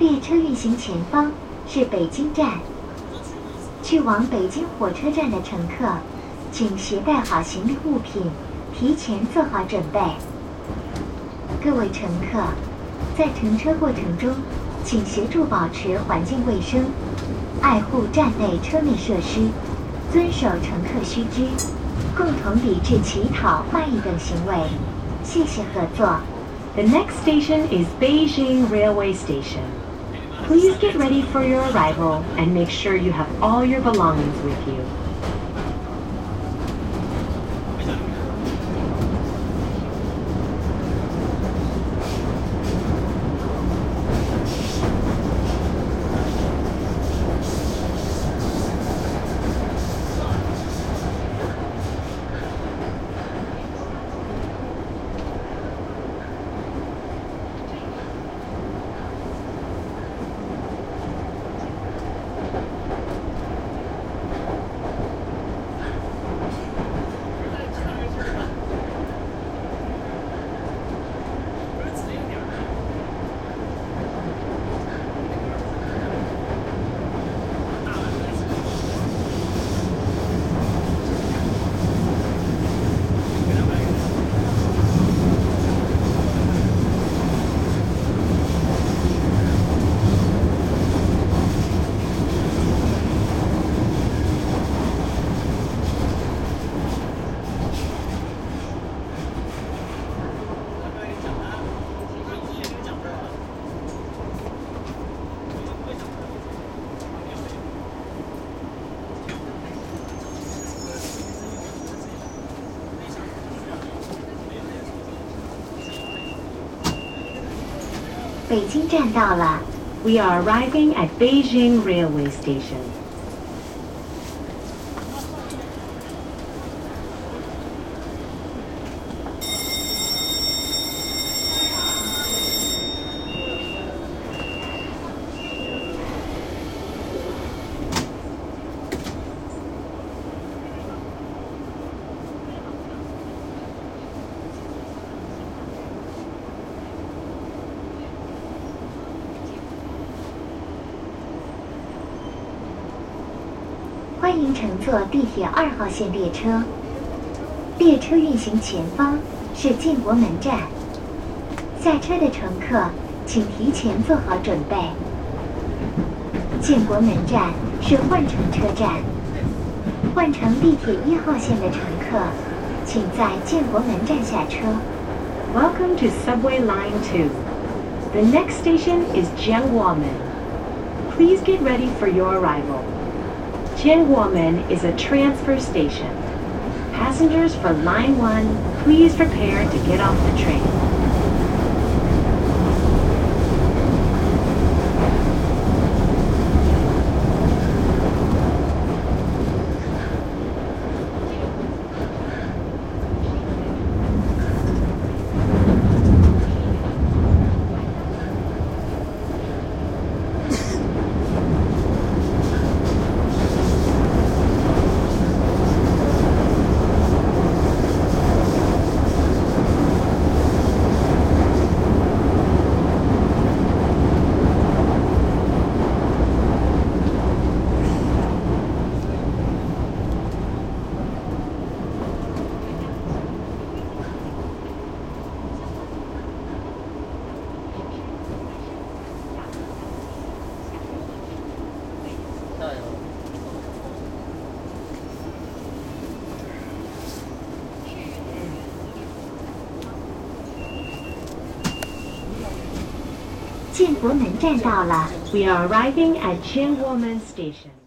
列车运行前方是北京站，去往北京火车站的乘客，请携带好行李物品，提前做好准备。各位乘客，在乘车过程中，请协助保持环境卫生，爱护站内车内设施，遵守乘客须知，共同抵制乞讨、卖艺等行为。谢谢合作。The next station is Beijing Railway Station. Please get ready for your arrival and make sure you have all your belongings with you. 北京站到了， We are arriving at Beijing Railway Station. 迎乘坐地铁二号线列车。列车运行前方是建国门站，下车的乘客请提前做好准备。建国门站是换乘车站，换乘地铁一号线的乘客，请在建国门站下车。Welcome to Subway Line Two. The next station is Jianguomen. Please get ready for your arrival. Jianguomen is a transfer station. Passengers for Line 1, please prepare to get off the train. 建国门站到了。 We are arriving at Jianguomen Station.